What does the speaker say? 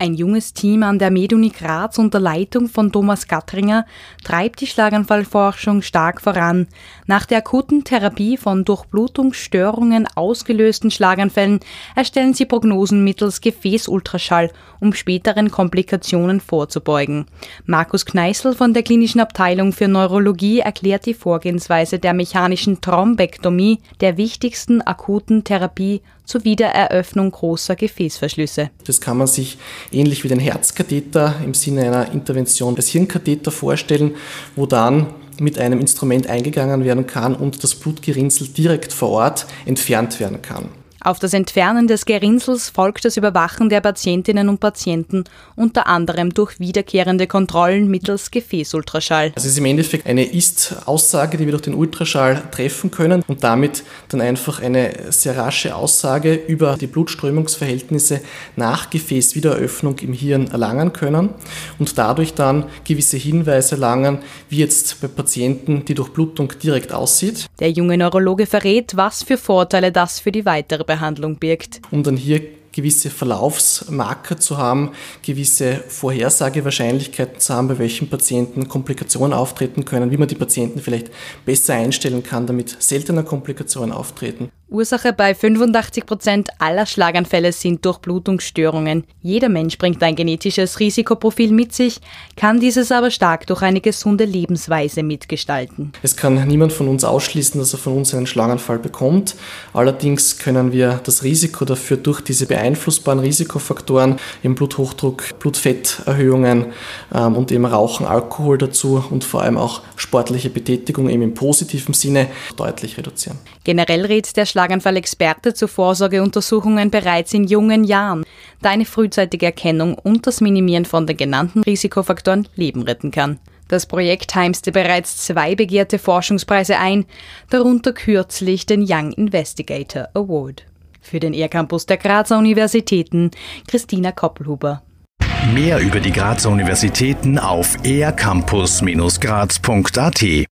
Ein junges Team an der MedUni Graz unter Leitung von Thomas Gattringer treibt die Schlaganfallforschung stark voran. Nach der akuten Therapie von Durchblutungsstörungen ausgelösten Schlaganfällen erstellen sie Prognosen mittels Gefäßultraschall, um späteren Komplikationen vorzubeugen. Markus Kneißl von der Klinischen Abteilung für Neurologie erklärt die Vorgehensweise der mechanischen Thrombektomie, der wichtigsten akuten Therapie zur Wiedereröffnung großer Gefäßverschlüsse. Das kann man sich ähnlich wie den Herzkatheter im Sinne einer Intervention als Hirnkatheter vorstellen, wo dann mit einem Instrument eingegangen werden kann und das Blutgerinnsel direkt vor Ort entfernt werden kann. Auf das Entfernen des Gerinnsels folgt das Überwachen der Patientinnen und Patienten, unter anderem durch wiederkehrende Kontrollen mittels Gefäßultraschall. Es ist im Endeffekt eine Ist-Aussage, die wir durch den Ultraschall treffen können und damit dann einfach eine sehr rasche Aussage über die Blutströmungsverhältnisse nach Gefäßwiedereröffnung im Hirn erlangen können und dadurch dann gewisse Hinweise erlangen, wie jetzt bei Patienten die Durchblutung direkt aussieht. Der junge Neurologe verrät, was für Vorteile das für die weitere Behandlung birgt. Um dann hier gewisse Verlaufsmarker zu haben, gewisse Vorhersagewahrscheinlichkeiten zu haben, bei welchen Patienten Komplikationen auftreten können, wie man die Patienten vielleicht besser einstellen kann, damit seltener Komplikationen auftreten. Ursache bei 85 Prozent aller Schlaganfälle sind Durchblutungsstörungen. Jeder Mensch bringt ein genetisches Risikoprofil mit sich, kann dieses aber stark durch eine gesunde Lebensweise mitgestalten. Es kann niemand von uns ausschließen, dass er von uns einen Schlaganfall bekommt. Allerdings können wir das Risiko dafür durch diese beeinflussbaren Risikofaktoren, im Bluthochdruck, Blutfetterhöhungen ähm, und eben Rauchen, Alkohol dazu und vor allem auch sportliche Betätigung eben im positiven Sinne deutlich reduzieren. Generell rät der Schlaganfall-Experte zu Vorsorgeuntersuchungen bereits in jungen Jahren, da eine frühzeitige Erkennung und das Minimieren von den genannten Risikofaktoren Leben retten kann. Das Projekt heimste bereits zwei begehrte Forschungspreise ein, darunter kürzlich den Young Investigator Award. Für den Ehrcampus der Grazer Universitäten Christina Koppelhuber. Mehr über die Grazer Universitäten auf ercampus-graz.at